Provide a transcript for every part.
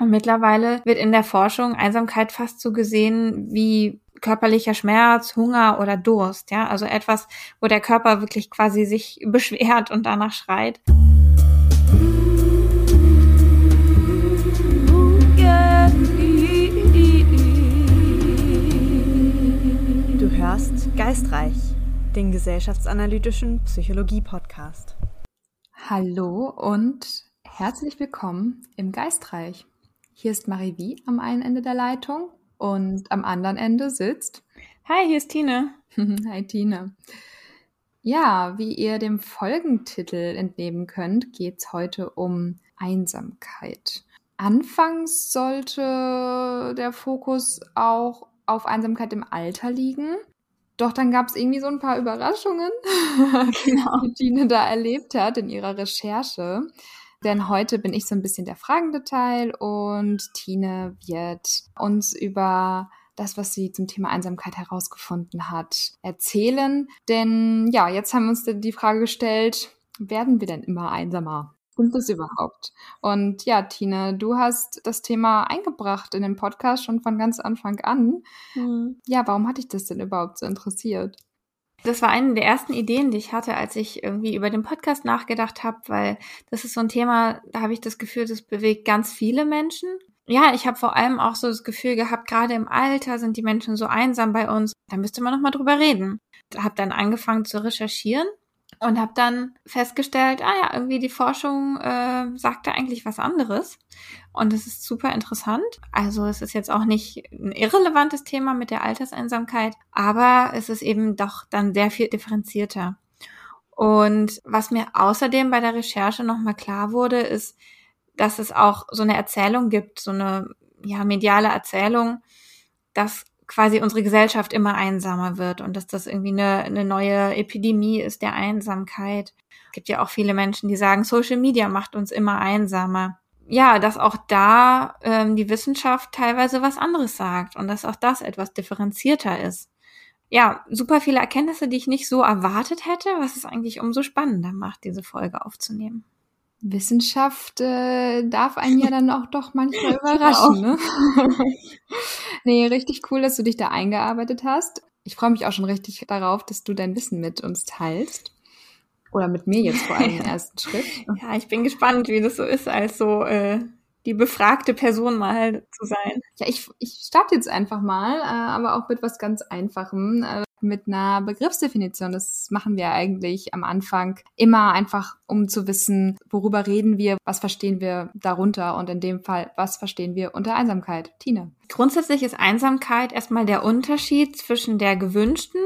Und mittlerweile wird in der Forschung Einsamkeit fast so gesehen wie körperlicher Schmerz, Hunger oder Durst, ja, also etwas, wo der Körper wirklich quasi sich beschwert und danach schreit. Du hörst Geistreich, den gesellschaftsanalytischen Psychologie-Podcast. Hallo und herzlich willkommen im Geistreich. Hier ist Marie Wie am einen Ende der Leitung und am anderen Ende sitzt. Hi, hier ist Tine. Hi, Tine. Ja, wie ihr dem Folgentitel entnehmen könnt, geht es heute um Einsamkeit. Anfangs sollte der Fokus auch auf Einsamkeit im Alter liegen. Doch dann gab es irgendwie so ein paar Überraschungen, genau. die Tine da erlebt hat in ihrer Recherche. Denn heute bin ich so ein bisschen der fragende Teil und Tine wird uns über das, was sie zum Thema Einsamkeit herausgefunden hat, erzählen. Denn ja, jetzt haben wir uns die Frage gestellt, werden wir denn immer einsamer? Stimmt das überhaupt? Und ja, Tine, du hast das Thema eingebracht in den Podcast schon von ganz Anfang an. Mhm. Ja, warum hat dich das denn überhaupt so interessiert? Das war eine der ersten Ideen, die ich hatte, als ich irgendwie über den Podcast nachgedacht habe, weil das ist so ein Thema, da habe ich das Gefühl, das bewegt ganz viele Menschen. Ja, ich habe vor allem auch so das Gefühl gehabt, gerade im Alter sind die Menschen so einsam bei uns. Da müsste man noch mal drüber reden. Habe dann angefangen zu recherchieren und habe dann festgestellt, ah ja, irgendwie die Forschung äh, sagt da eigentlich was anderes und es ist super interessant. Also es ist jetzt auch nicht ein irrelevantes Thema mit der Alterseinsamkeit, aber es ist eben doch dann sehr viel differenzierter. Und was mir außerdem bei der Recherche nochmal klar wurde, ist, dass es auch so eine Erzählung gibt, so eine ja, mediale Erzählung, dass quasi unsere Gesellschaft immer einsamer wird und dass das irgendwie eine, eine neue Epidemie ist der Einsamkeit. Es gibt ja auch viele Menschen, die sagen, Social Media macht uns immer einsamer. Ja, dass auch da ähm, die Wissenschaft teilweise was anderes sagt und dass auch das etwas differenzierter ist. Ja, super viele Erkenntnisse, die ich nicht so erwartet hätte, was es eigentlich umso spannender macht, diese Folge aufzunehmen. Wissenschaft äh, darf einen ja dann auch doch manchmal überraschen. Ne? nee, richtig cool, dass du dich da eingearbeitet hast. Ich freue mich auch schon richtig darauf, dass du dein Wissen mit uns teilst. Oder mit mir jetzt vor allem im ersten Schritt. Ja, ich bin gespannt, wie das so ist, als so äh, die befragte Person mal zu sein. Ja, ich, ich starte jetzt einfach mal, äh, aber auch mit was ganz Einfachem. Mit einer Begriffsdefinition. Das machen wir eigentlich am Anfang immer einfach, um zu wissen, worüber reden wir, was verstehen wir darunter und in dem Fall, was verstehen wir unter Einsamkeit. Tina. Grundsätzlich ist Einsamkeit erstmal der Unterschied zwischen der gewünschten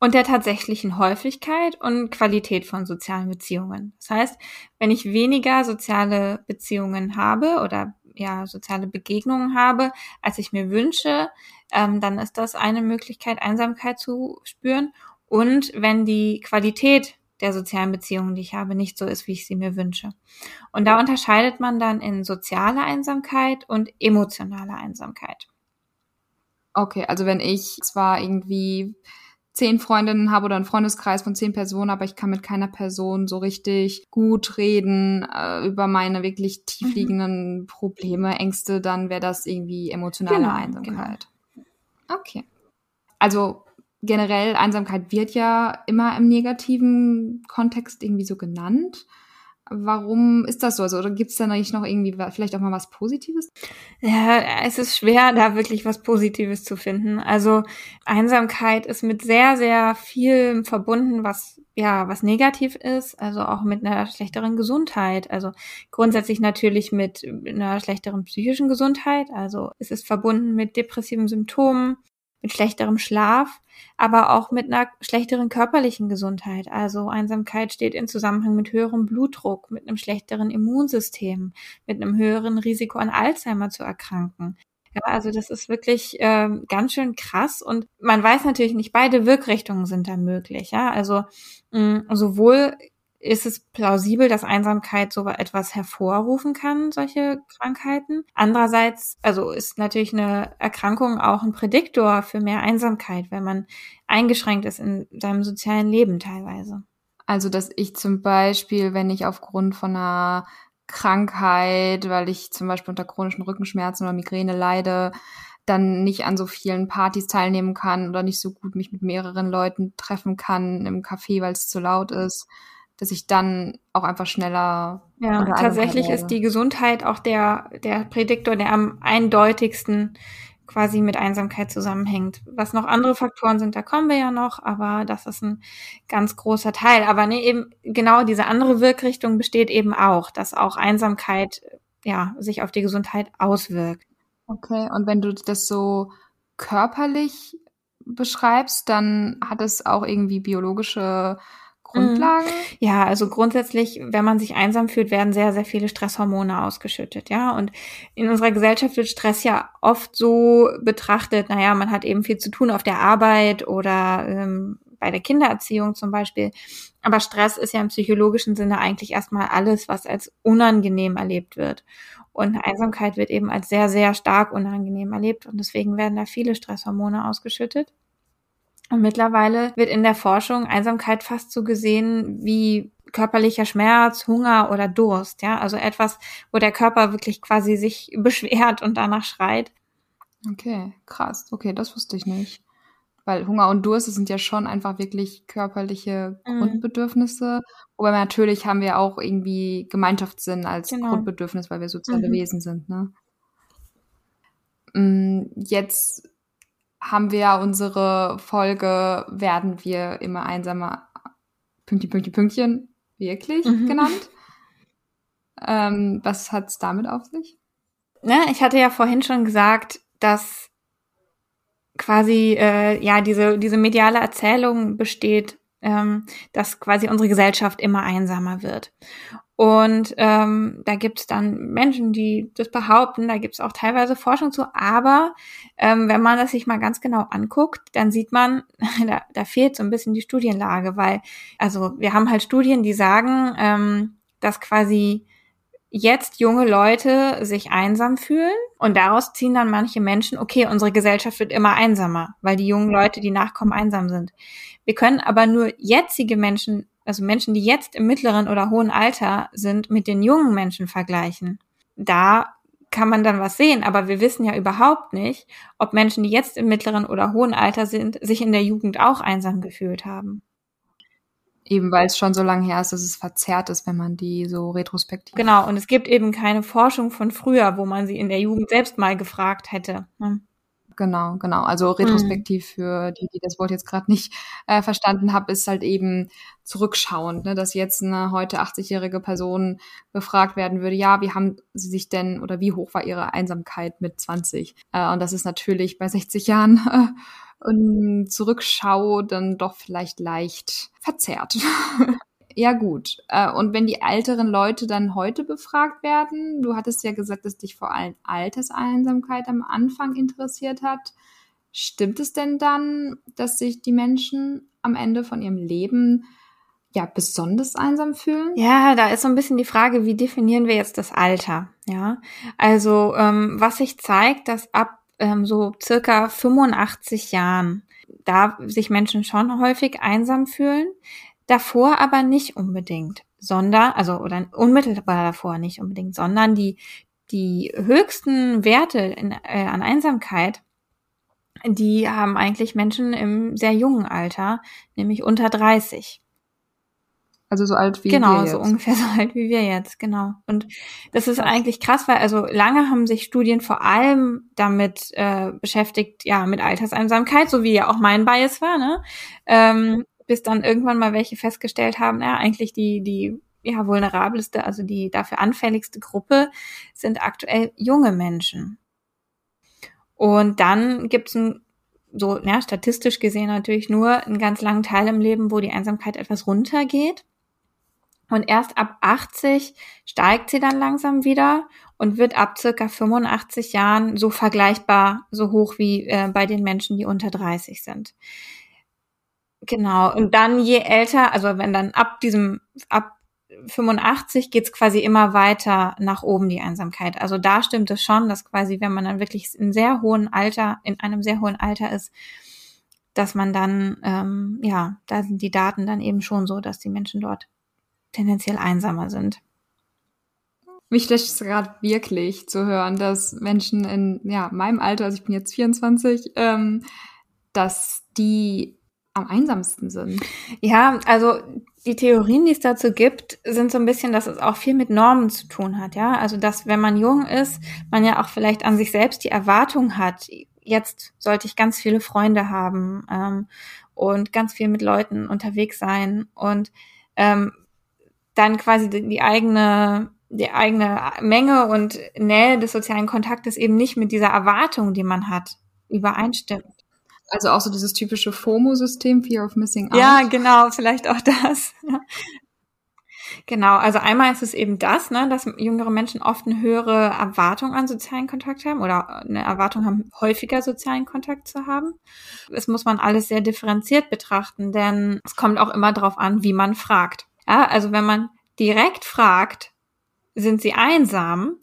und der tatsächlichen Häufigkeit und Qualität von sozialen Beziehungen. Das heißt, wenn ich weniger soziale Beziehungen habe oder ja, soziale Begegnungen habe, als ich mir wünsche, ähm, dann ist das eine Möglichkeit, Einsamkeit zu spüren. Und wenn die Qualität der sozialen Beziehungen, die ich habe, nicht so ist, wie ich sie mir wünsche. Und da unterscheidet man dann in soziale Einsamkeit und emotionale Einsamkeit. Okay, also wenn ich zwar irgendwie zehn Freundinnen habe oder einen Freundeskreis von zehn Personen, aber ich kann mit keiner Person so richtig gut reden äh, über meine wirklich tiefliegenden mhm. Probleme, Ängste, dann wäre das irgendwie emotionale genau, Einsamkeit. Genau. Okay. Also generell Einsamkeit wird ja immer im negativen Kontext irgendwie so genannt. Warum ist das so? Also, oder gibt es da nicht noch irgendwie vielleicht auch mal was Positives? Ja, es ist schwer, da wirklich was Positives zu finden. Also Einsamkeit ist mit sehr, sehr viel verbunden, was ja, was negativ ist, also auch mit einer schlechteren Gesundheit. Also grundsätzlich natürlich mit einer schlechteren psychischen Gesundheit. Also es ist verbunden mit depressiven Symptomen, mit schlechterem Schlaf, aber auch mit einer schlechteren körperlichen Gesundheit. Also Einsamkeit steht in Zusammenhang mit höherem Blutdruck, mit einem schlechteren Immunsystem, mit einem höheren Risiko an Alzheimer zu erkranken. Ja, also das ist wirklich äh, ganz schön krass und man weiß natürlich nicht, beide Wirkrichtungen sind da möglich. Ja, also mh, sowohl ist es plausibel, dass Einsamkeit so etwas hervorrufen kann, solche Krankheiten. Andererseits, also ist natürlich eine Erkrankung auch ein Prädiktor für mehr Einsamkeit, wenn man eingeschränkt ist in seinem sozialen Leben teilweise. Also, dass ich zum Beispiel, wenn ich aufgrund von einer Krankheit, weil ich zum Beispiel unter chronischen Rückenschmerzen oder Migräne leide, dann nicht an so vielen Partys teilnehmen kann oder nicht so gut mich mit mehreren Leuten treffen kann im Café, weil es zu laut ist, dass ich dann auch einfach schneller. Ja, tatsächlich ist die Gesundheit auch der, der Prädiktor, der am eindeutigsten quasi mit Einsamkeit zusammenhängt. Was noch andere Faktoren sind, da kommen wir ja noch, aber das ist ein ganz großer Teil. Aber nee, eben genau diese andere Wirkrichtung besteht eben auch, dass auch Einsamkeit ja sich auf die Gesundheit auswirkt. Okay, und wenn du das so körperlich beschreibst, dann hat es auch irgendwie biologische Grundlagen? Mhm. Ja, also grundsätzlich, wenn man sich einsam fühlt, werden sehr, sehr viele Stresshormone ausgeschüttet, ja. Und in unserer Gesellschaft wird Stress ja oft so betrachtet, naja, man hat eben viel zu tun auf der Arbeit oder ähm, bei der Kindererziehung zum Beispiel. Aber Stress ist ja im psychologischen Sinne eigentlich erstmal alles, was als unangenehm erlebt wird. Und Einsamkeit wird eben als sehr, sehr stark unangenehm erlebt. Und deswegen werden da viele Stresshormone ausgeschüttet. Und mittlerweile wird in der Forschung Einsamkeit fast so gesehen wie körperlicher Schmerz, Hunger oder Durst, ja, also etwas, wo der Körper wirklich quasi sich beschwert und danach schreit. Okay, krass. Okay, das wusste ich nicht. Weil Hunger und Durst sind ja schon einfach wirklich körperliche mhm. Grundbedürfnisse. Wobei natürlich haben wir auch irgendwie Gemeinschaftssinn als genau. Grundbedürfnis, weil wir soziale mhm. Wesen sind, ne? Mm, jetzt haben wir unsere Folge, werden wir immer einsamer, Pünktchen, Pünktchen, Pünktchen, wirklich mhm. genannt. Ähm, was hat's damit auf sich? Ne, ich hatte ja vorhin schon gesagt, dass quasi äh, ja diese diese mediale Erzählung besteht, ähm, dass quasi unsere Gesellschaft immer einsamer wird. Und ähm, da gibt es dann Menschen, die das behaupten, da gibt es auch teilweise Forschung zu, aber ähm, wenn man das sich mal ganz genau anguckt, dann sieht man, da, da fehlt so ein bisschen die Studienlage, weil, also wir haben halt Studien, die sagen, ähm, dass quasi jetzt junge Leute sich einsam fühlen und daraus ziehen dann manche Menschen, okay, unsere Gesellschaft wird immer einsamer, weil die jungen Leute, die nachkommen, einsam sind. Wir können aber nur jetzige Menschen also Menschen, die jetzt im mittleren oder hohen Alter sind, mit den jungen Menschen vergleichen. Da kann man dann was sehen, aber wir wissen ja überhaupt nicht, ob Menschen, die jetzt im mittleren oder hohen Alter sind, sich in der Jugend auch einsam gefühlt haben. Eben weil es schon so lange her ist, dass es verzerrt ist, wenn man die so retrospektiv. Genau, und es gibt eben keine Forschung von früher, wo man sie in der Jugend selbst mal gefragt hätte. Ne? Genau, genau. Also mhm. retrospektiv mhm. für die, die das Wort jetzt gerade nicht äh, verstanden haben, ist halt eben zurückschauend, ne, dass jetzt eine heute 80-jährige Person befragt werden würde, ja, wie haben sie sich denn oder wie hoch war ihre Einsamkeit mit 20? Äh, und das ist natürlich bei 60 Jahren äh, und Zurückschau dann doch vielleicht leicht verzerrt. Ja, gut. Äh, und wenn die älteren Leute dann heute befragt werden, du hattest ja gesagt, dass dich vor allem Alterseinsamkeit am Anfang interessiert hat. Stimmt es denn dann, dass sich die Menschen am Ende von ihrem Leben ja besonders einsam fühlen? Ja, da ist so ein bisschen die Frage, wie definieren wir jetzt das Alter? Ja, also ähm, was sich zeigt, dass ab ähm, so circa 85 Jahren da sich Menschen schon häufig einsam fühlen davor aber nicht unbedingt, sondern, also oder unmittelbar davor nicht unbedingt, sondern die, die höchsten Werte in, äh, an Einsamkeit, die haben eigentlich Menschen im sehr jungen Alter, nämlich unter 30. Also so alt wie genau, wir jetzt. Genau, so ungefähr so alt wie wir jetzt, genau. Und das ist eigentlich krass, weil also lange haben sich Studien vor allem damit äh, beschäftigt, ja, mit Alterseinsamkeit, so wie ja auch mein Bias war, ne? Ähm, bis dann irgendwann mal welche festgestellt haben, ja, eigentlich die, die ja, vulnerabelste, also die dafür anfälligste Gruppe sind aktuell junge Menschen. Und dann gibt es so, ja, statistisch gesehen natürlich nur einen ganz langen Teil im Leben, wo die Einsamkeit etwas runtergeht. Und erst ab 80 steigt sie dann langsam wieder und wird ab circa 85 Jahren so vergleichbar, so hoch wie äh, bei den Menschen, die unter 30 sind. Genau. Und dann je älter, also wenn dann ab diesem, ab 85 geht's quasi immer weiter nach oben, die Einsamkeit. Also da stimmt es schon, dass quasi, wenn man dann wirklich in sehr hohen Alter, in einem sehr hohen Alter ist, dass man dann, ähm, ja, da sind die Daten dann eben schon so, dass die Menschen dort tendenziell einsamer sind. Mich lässt es gerade wirklich zu hören, dass Menschen in ja, meinem Alter, also ich bin jetzt 24, ähm, dass die am einsamsten sind. Ja, also die Theorien, die es dazu gibt, sind so ein bisschen, dass es auch viel mit Normen zu tun hat, ja. Also dass, wenn man jung ist, man ja auch vielleicht an sich selbst die Erwartung hat, jetzt sollte ich ganz viele Freunde haben ähm, und ganz viel mit Leuten unterwegs sein und ähm, dann quasi die, die eigene die eigene Menge und Nähe des sozialen Kontaktes eben nicht mit dieser Erwartung, die man hat, übereinstimmt. Also auch so dieses typische FOMO-System, Fear of Missing Out. Ja, genau, vielleicht auch das. Genau, also einmal ist es eben das, ne, dass jüngere Menschen oft eine höhere Erwartung an sozialen Kontakt haben oder eine Erwartung haben, häufiger sozialen Kontakt zu haben. Das muss man alles sehr differenziert betrachten, denn es kommt auch immer darauf an, wie man fragt. Ja, also wenn man direkt fragt, sind sie einsam,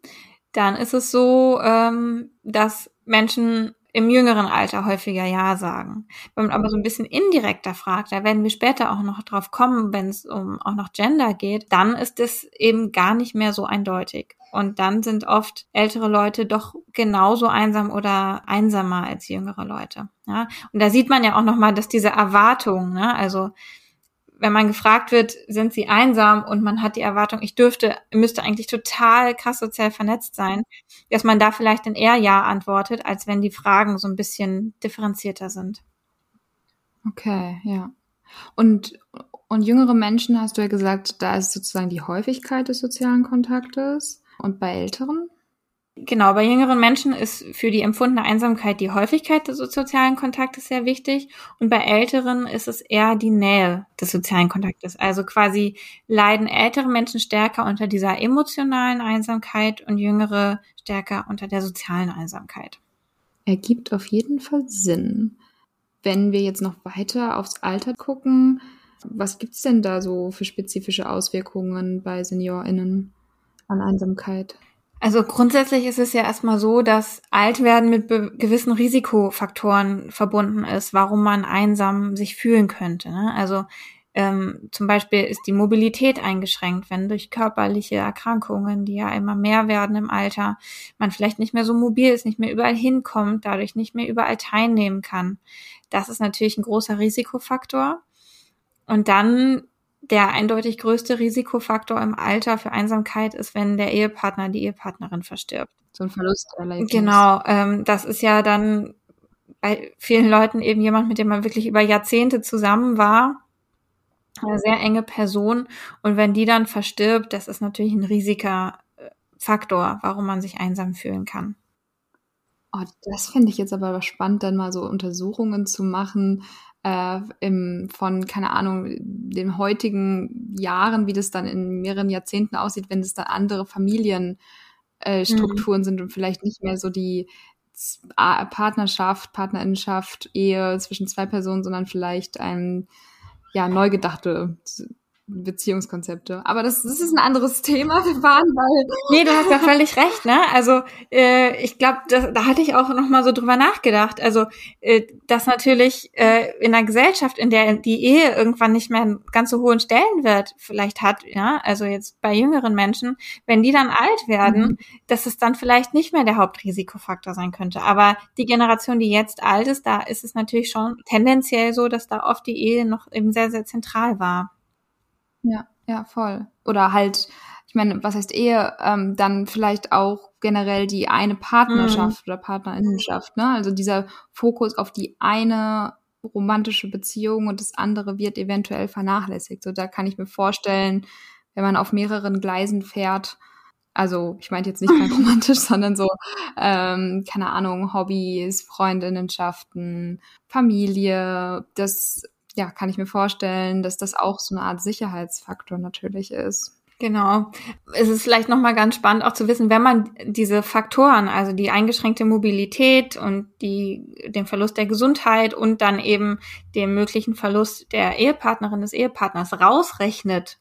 dann ist es so, ähm, dass Menschen im jüngeren Alter häufiger Ja sagen. Wenn man aber so ein bisschen indirekter fragt, da werden wir später auch noch drauf kommen, wenn es um auch noch Gender geht, dann ist es eben gar nicht mehr so eindeutig. Und dann sind oft ältere Leute doch genauso einsam oder einsamer als jüngere Leute. Ja? Und da sieht man ja auch nochmal, dass diese Erwartung, ne, also wenn man gefragt wird, sind sie einsam und man hat die Erwartung, ich dürfte, müsste eigentlich total krass sozial vernetzt sein, dass man da vielleicht dann eher Ja antwortet, als wenn die Fragen so ein bisschen differenzierter sind. Okay, ja. Und, und jüngere Menschen, hast du ja gesagt, da ist sozusagen die Häufigkeit des sozialen Kontaktes. Und bei älteren? Genau, bei jüngeren Menschen ist für die empfundene Einsamkeit die Häufigkeit des sozialen Kontaktes sehr wichtig und bei älteren ist es eher die Nähe des sozialen Kontaktes. Also quasi leiden ältere Menschen stärker unter dieser emotionalen Einsamkeit und jüngere stärker unter der sozialen Einsamkeit. Ergibt auf jeden Fall Sinn. Wenn wir jetzt noch weiter aufs Alter gucken, was gibt's denn da so für spezifische Auswirkungen bei SeniorInnen an Einsamkeit? Also grundsätzlich ist es ja erstmal so, dass Altwerden mit gewissen Risikofaktoren verbunden ist, warum man einsam sich fühlen könnte. Ne? Also ähm, zum Beispiel ist die Mobilität eingeschränkt, wenn durch körperliche Erkrankungen, die ja immer mehr werden im Alter, man vielleicht nicht mehr so mobil ist, nicht mehr überall hinkommt, dadurch nicht mehr überall teilnehmen kann. Das ist natürlich ein großer Risikofaktor. Und dann der eindeutig größte Risikofaktor im Alter für Einsamkeit ist, wenn der Ehepartner, die Ehepartnerin verstirbt. So ein Verlusterlebnis. Genau, ähm, das ist ja dann bei vielen Leuten eben jemand, mit dem man wirklich über Jahrzehnte zusammen war. Eine sehr enge Person. Und wenn die dann verstirbt, das ist natürlich ein riesiger äh, Faktor, warum man sich einsam fühlen kann. Oh, das finde ich jetzt aber spannend, dann mal so Untersuchungen zu machen, äh, im, von, keine Ahnung, den heutigen Jahren, wie das dann in mehreren Jahrzehnten aussieht, wenn es dann andere Familienstrukturen äh, mhm. sind und vielleicht nicht mehr so die Partnerschaft, Partnerinnenschaft, Ehe zwischen zwei Personen, sondern vielleicht ein ja neu gedachte Beziehungskonzepte. Aber das, das ist ein anderes Thema. Wir waren bei. Nee, du hast ja völlig recht, ne? Also äh, ich glaube, da hatte ich auch noch mal so drüber nachgedacht. Also äh, dass natürlich äh, in einer Gesellschaft, in der die Ehe irgendwann nicht mehr einen ganz so hohen Stellenwert vielleicht hat, ja, also jetzt bei jüngeren Menschen, wenn die dann alt werden, mhm. dass es dann vielleicht nicht mehr der Hauptrisikofaktor sein könnte. Aber die Generation, die jetzt alt ist, da ist es natürlich schon tendenziell so, dass da oft die Ehe noch eben sehr, sehr zentral war. Ja, ja, voll. Oder halt, ich meine, was heißt Ehe? Ähm, dann vielleicht auch generell die eine Partnerschaft mhm. oder Partnerinnenschaft, ne? Also dieser Fokus auf die eine romantische Beziehung und das andere wird eventuell vernachlässigt. So, da kann ich mir vorstellen, wenn man auf mehreren Gleisen fährt, also ich meine jetzt nicht rein romantisch, sondern so, ähm, keine Ahnung, Hobbys, Freundinnenschaften, Familie, das ja, kann ich mir vorstellen, dass das auch so eine Art Sicherheitsfaktor natürlich ist. Genau. Es ist vielleicht nochmal ganz spannend auch zu wissen, wenn man diese Faktoren, also die eingeschränkte Mobilität und die, den Verlust der Gesundheit und dann eben den möglichen Verlust der Ehepartnerin des Ehepartners rausrechnet,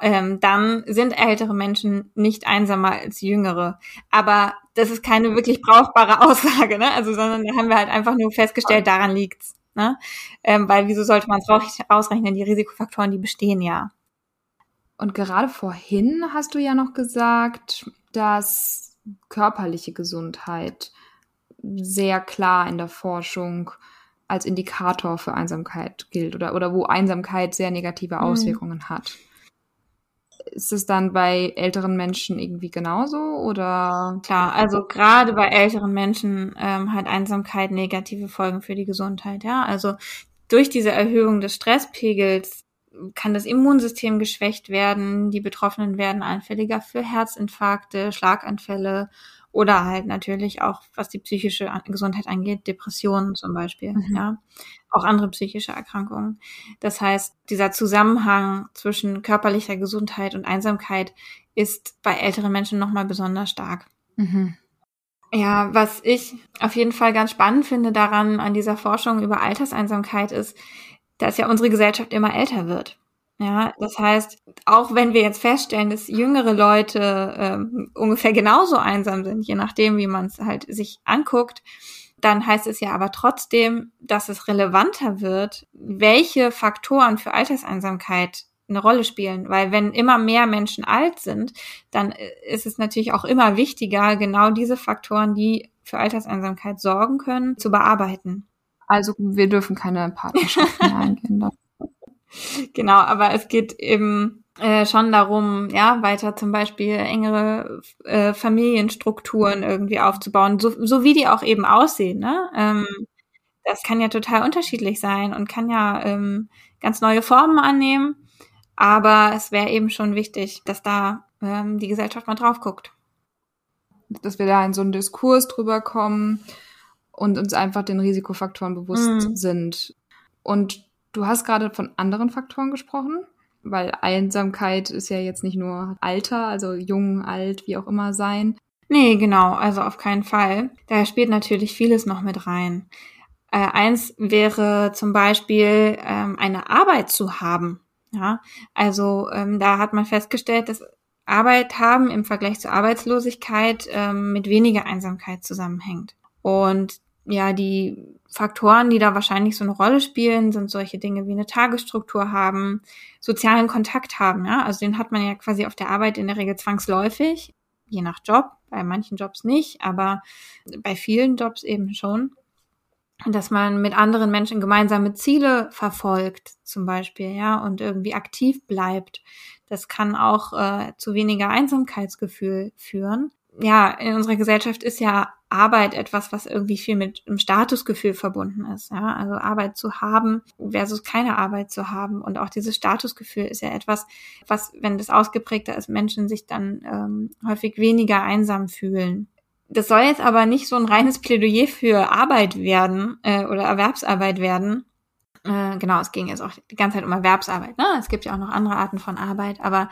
ähm, dann sind ältere Menschen nicht einsamer als jüngere. Aber das ist keine wirklich brauchbare Aussage, ne? Also, sondern da haben wir halt einfach nur festgestellt, daran liegt's. Ne? Ähm, weil wieso sollte man es ausrechnen? Die Risikofaktoren, die bestehen ja. Und gerade vorhin hast du ja noch gesagt, dass körperliche Gesundheit sehr klar in der Forschung als Indikator für Einsamkeit gilt oder, oder wo Einsamkeit sehr negative mhm. Auswirkungen mhm. hat. Ist es dann bei älteren Menschen irgendwie genauso oder? Klar, also gerade bei älteren Menschen ähm, hat Einsamkeit negative Folgen für die Gesundheit. Ja, also durch diese Erhöhung des Stresspegels kann das Immunsystem geschwächt werden. Die Betroffenen werden anfälliger für Herzinfarkte, Schlaganfälle oder halt natürlich auch, was die psychische Gesundheit angeht, Depressionen zum Beispiel, mhm. ja. Auch andere psychische Erkrankungen. Das heißt, dieser Zusammenhang zwischen körperlicher Gesundheit und Einsamkeit ist bei älteren Menschen nochmal besonders stark. Mhm. Ja, was ich auf jeden Fall ganz spannend finde daran, an dieser Forschung über Alterseinsamkeit ist, dass ja unsere Gesellschaft immer älter wird. Ja, das heißt, auch wenn wir jetzt feststellen, dass jüngere Leute ähm, ungefähr genauso einsam sind, je nachdem, wie man es halt sich anguckt, dann heißt es ja aber trotzdem, dass es relevanter wird, welche Faktoren für Alterseinsamkeit eine Rolle spielen. Weil wenn immer mehr Menschen alt sind, dann äh, ist es natürlich auch immer wichtiger, genau diese Faktoren, die für Alterseinsamkeit sorgen können, zu bearbeiten. Also wir dürfen keine Partnerschaft mehr eingehen. Genau, aber es geht eben äh, schon darum, ja, weiter zum Beispiel engere äh, Familienstrukturen irgendwie aufzubauen, so, so wie die auch eben aussehen. Ne? Ähm, das kann ja total unterschiedlich sein und kann ja ähm, ganz neue Formen annehmen. Aber es wäre eben schon wichtig, dass da ähm, die Gesellschaft mal drauf guckt. Dass wir da in so einen Diskurs drüber kommen und uns einfach den Risikofaktoren bewusst mhm. sind. Und Du hast gerade von anderen Faktoren gesprochen, weil Einsamkeit ist ja jetzt nicht nur Alter, also jung, alt, wie auch immer sein. Nee, genau, also auf keinen Fall. Da spielt natürlich vieles noch mit rein. Äh, eins wäre zum Beispiel ähm, eine Arbeit zu haben. Ja, also ähm, da hat man festgestellt, dass Arbeit haben im Vergleich zur Arbeitslosigkeit ähm, mit weniger Einsamkeit zusammenhängt. Und ja, die Faktoren, die da wahrscheinlich so eine Rolle spielen, sind solche Dinge wie eine Tagesstruktur haben, sozialen Kontakt haben. Ja? Also den hat man ja quasi auf der Arbeit in der Regel zwangsläufig, je nach Job, bei manchen Jobs nicht, aber bei vielen Jobs eben schon. Dass man mit anderen Menschen gemeinsame Ziele verfolgt, zum Beispiel, ja, und irgendwie aktiv bleibt. Das kann auch äh, zu weniger Einsamkeitsgefühl führen ja, in unserer Gesellschaft ist ja Arbeit etwas, was irgendwie viel mit einem Statusgefühl verbunden ist. Ja? Also Arbeit zu haben versus keine Arbeit zu haben. Und auch dieses Statusgefühl ist ja etwas, was, wenn das ausgeprägter ist, Menschen sich dann ähm, häufig weniger einsam fühlen. Das soll jetzt aber nicht so ein reines Plädoyer für Arbeit werden äh, oder Erwerbsarbeit werden. Äh, genau, es ging jetzt auch die ganze Zeit um Erwerbsarbeit. Ne? Es gibt ja auch noch andere Arten von Arbeit, aber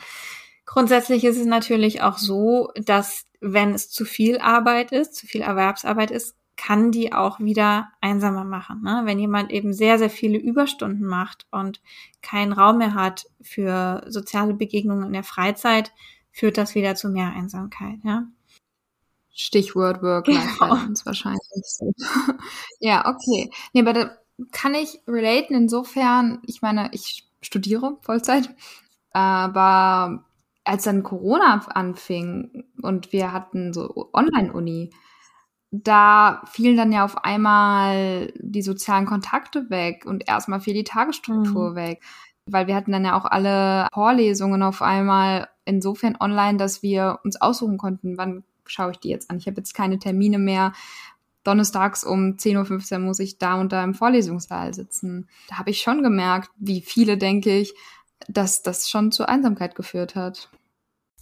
Grundsätzlich ist es natürlich auch so, dass wenn es zu viel Arbeit ist, zu viel Erwerbsarbeit ist, kann die auch wieder einsamer machen. Ne? Wenn jemand eben sehr, sehr viele Überstunden macht und keinen Raum mehr hat für soziale Begegnungen in der Freizeit, führt das wieder zu mehr Einsamkeit. Ja? Stichwort Work-Life-Balance genau. wahrscheinlich. ja, okay. Nee, aber da kann ich relaten insofern, ich meine, ich studiere Vollzeit, aber als dann Corona anfing und wir hatten so Online-Uni, da fielen dann ja auf einmal die sozialen Kontakte weg und erstmal fiel die Tagesstruktur mhm. weg. Weil wir hatten dann ja auch alle Vorlesungen auf einmal insofern online, dass wir uns aussuchen konnten, wann schaue ich die jetzt an. Ich habe jetzt keine Termine mehr. Donnerstags um 10.15 Uhr muss ich da und da im Vorlesungssaal sitzen. Da habe ich schon gemerkt, wie viele, denke ich, dass das schon zur Einsamkeit geführt hat.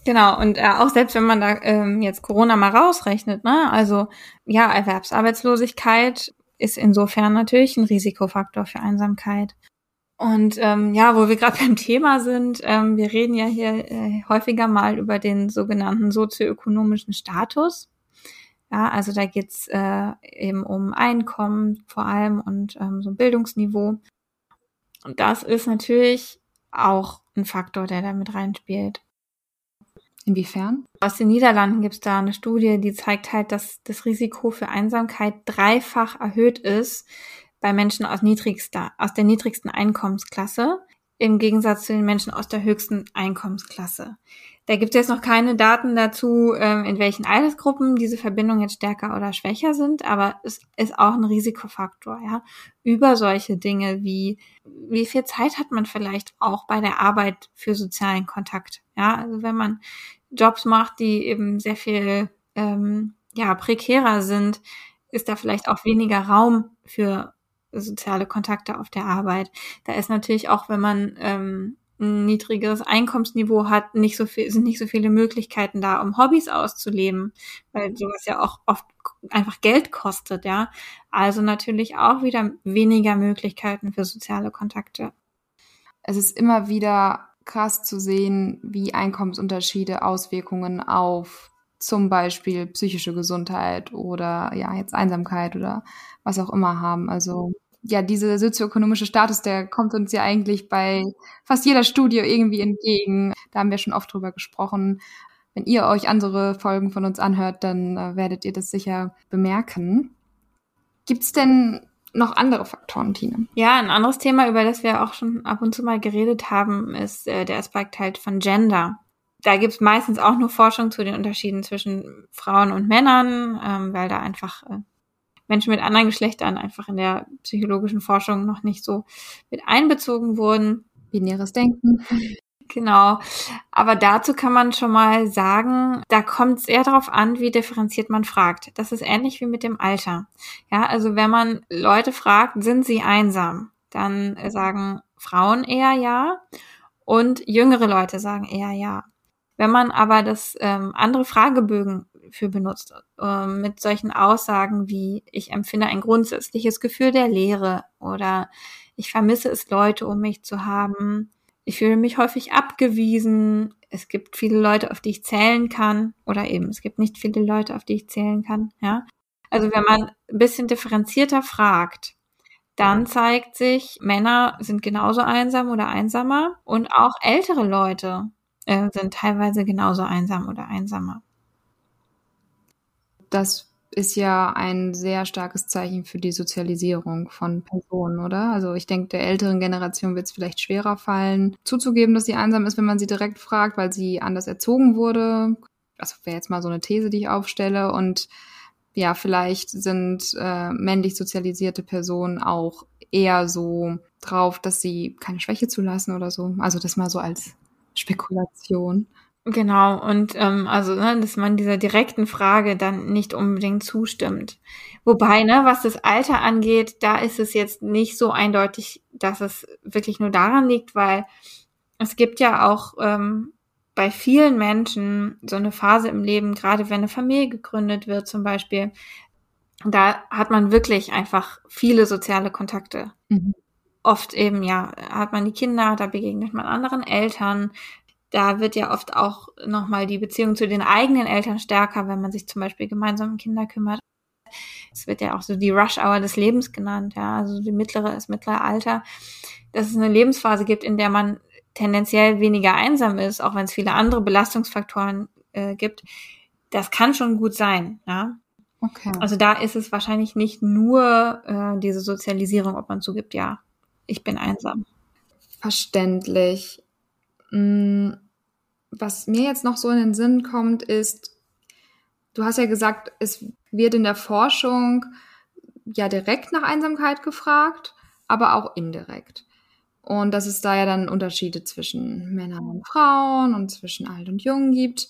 Genau, und äh, auch selbst wenn man da ähm, jetzt Corona mal rausrechnet, ne, also ja, Erwerbsarbeitslosigkeit ist insofern natürlich ein Risikofaktor für Einsamkeit. Und ähm, ja, wo wir gerade beim Thema sind, ähm, wir reden ja hier äh, häufiger mal über den sogenannten sozioökonomischen Status. Ja, also da geht's äh, eben um Einkommen vor allem und ähm, so ein Bildungsniveau. Und das ist natürlich auch ein Faktor, der da mit reinspielt. Inwiefern? Aus den Niederlanden gibt es da eine Studie, die zeigt halt, dass das Risiko für Einsamkeit dreifach erhöht ist bei Menschen aus, niedrigster, aus der niedrigsten Einkommensklasse im Gegensatz zu den Menschen aus der höchsten Einkommensklasse. Da gibt es jetzt noch keine Daten dazu, ähm, in welchen Altersgruppen diese Verbindungen jetzt stärker oder schwächer sind, aber es ist auch ein Risikofaktor, ja. Über solche Dinge wie, wie viel Zeit hat man vielleicht auch bei der Arbeit für sozialen Kontakt, ja. Also wenn man Jobs macht, die eben sehr viel, ähm, ja, prekärer sind, ist da vielleicht auch weniger Raum für soziale Kontakte auf der Arbeit. Da ist natürlich auch, wenn man ähm, ein niedriges Einkommensniveau hat, nicht so viel, sind nicht so viele Möglichkeiten da, um Hobbys auszuleben, weil sowas ja auch oft einfach Geld kostet, ja. Also natürlich auch wieder weniger Möglichkeiten für soziale Kontakte. Es ist immer wieder krass zu sehen, wie Einkommensunterschiede Auswirkungen auf zum Beispiel psychische Gesundheit oder ja, jetzt Einsamkeit oder was auch immer haben. Also ja, dieser sozioökonomische Status, der kommt uns ja eigentlich bei fast jeder Studie irgendwie entgegen. Da haben wir schon oft drüber gesprochen. Wenn ihr euch andere Folgen von uns anhört, dann äh, werdet ihr das sicher bemerken. Gibt's denn noch andere Faktoren, Tine? Ja, ein anderes Thema, über das wir auch schon ab und zu mal geredet haben, ist äh, der Aspekt halt von Gender da gibt es meistens auch nur Forschung zu den Unterschieden zwischen Frauen und Männern, ähm, weil da einfach äh, Menschen mit anderen Geschlechtern einfach in der psychologischen Forschung noch nicht so mit einbezogen wurden. Binäres Denken. Genau. Aber dazu kann man schon mal sagen, da kommt es eher darauf an, wie differenziert man fragt. Das ist ähnlich wie mit dem Alter. Ja, also wenn man Leute fragt, sind sie einsam, dann sagen Frauen eher ja und jüngere Leute sagen eher ja. Wenn man aber das ähm, andere Fragebögen für benutzt, äh, mit solchen Aussagen wie ich empfinde ein grundsätzliches Gefühl der Leere oder ich vermisse es, Leute um mich zu haben, ich fühle mich häufig abgewiesen, es gibt viele Leute, auf die ich zählen kann oder eben es gibt nicht viele Leute, auf die ich zählen kann, ja. Also wenn man ein bisschen differenzierter fragt, dann zeigt sich, Männer sind genauso einsam oder einsamer und auch ältere Leute äh, sind teilweise genauso einsam oder einsamer. Das ist ja ein sehr starkes Zeichen für die Sozialisierung von Personen, oder? Also ich denke, der älteren Generation wird es vielleicht schwerer fallen, zuzugeben, dass sie einsam ist, wenn man sie direkt fragt, weil sie anders erzogen wurde. Das wäre jetzt mal so eine These, die ich aufstelle. Und ja, vielleicht sind äh, männlich sozialisierte Personen auch eher so drauf, dass sie keine Schwäche zulassen oder so. Also das mal so als Spekulation. Genau, und ähm, also, ne, dass man dieser direkten Frage dann nicht unbedingt zustimmt. Wobei, ne, was das Alter angeht, da ist es jetzt nicht so eindeutig, dass es wirklich nur daran liegt, weil es gibt ja auch ähm, bei vielen Menschen so eine Phase im Leben, gerade wenn eine Familie gegründet wird zum Beispiel, da hat man wirklich einfach viele soziale Kontakte. Mhm oft eben, ja, hat man die Kinder, da begegnet man anderen Eltern. Da wird ja oft auch nochmal die Beziehung zu den eigenen Eltern stärker, wenn man sich zum Beispiel gemeinsam um Kinder kümmert. Es wird ja auch so die Rush-Hour des Lebens genannt, ja, also die mittlere, das mittlere Alter, dass es eine Lebensphase gibt, in der man tendenziell weniger einsam ist, auch wenn es viele andere Belastungsfaktoren äh, gibt. Das kann schon gut sein, ja. Okay. Also da ist es wahrscheinlich nicht nur äh, diese Sozialisierung, ob man zugibt, ja, ich bin einsam. Verständlich. Mm, was mir jetzt noch so in den Sinn kommt, ist, du hast ja gesagt, es wird in der Forschung ja direkt nach Einsamkeit gefragt, aber auch indirekt. Und dass es da ja dann Unterschiede zwischen Männern und Frauen und zwischen alt und jung gibt.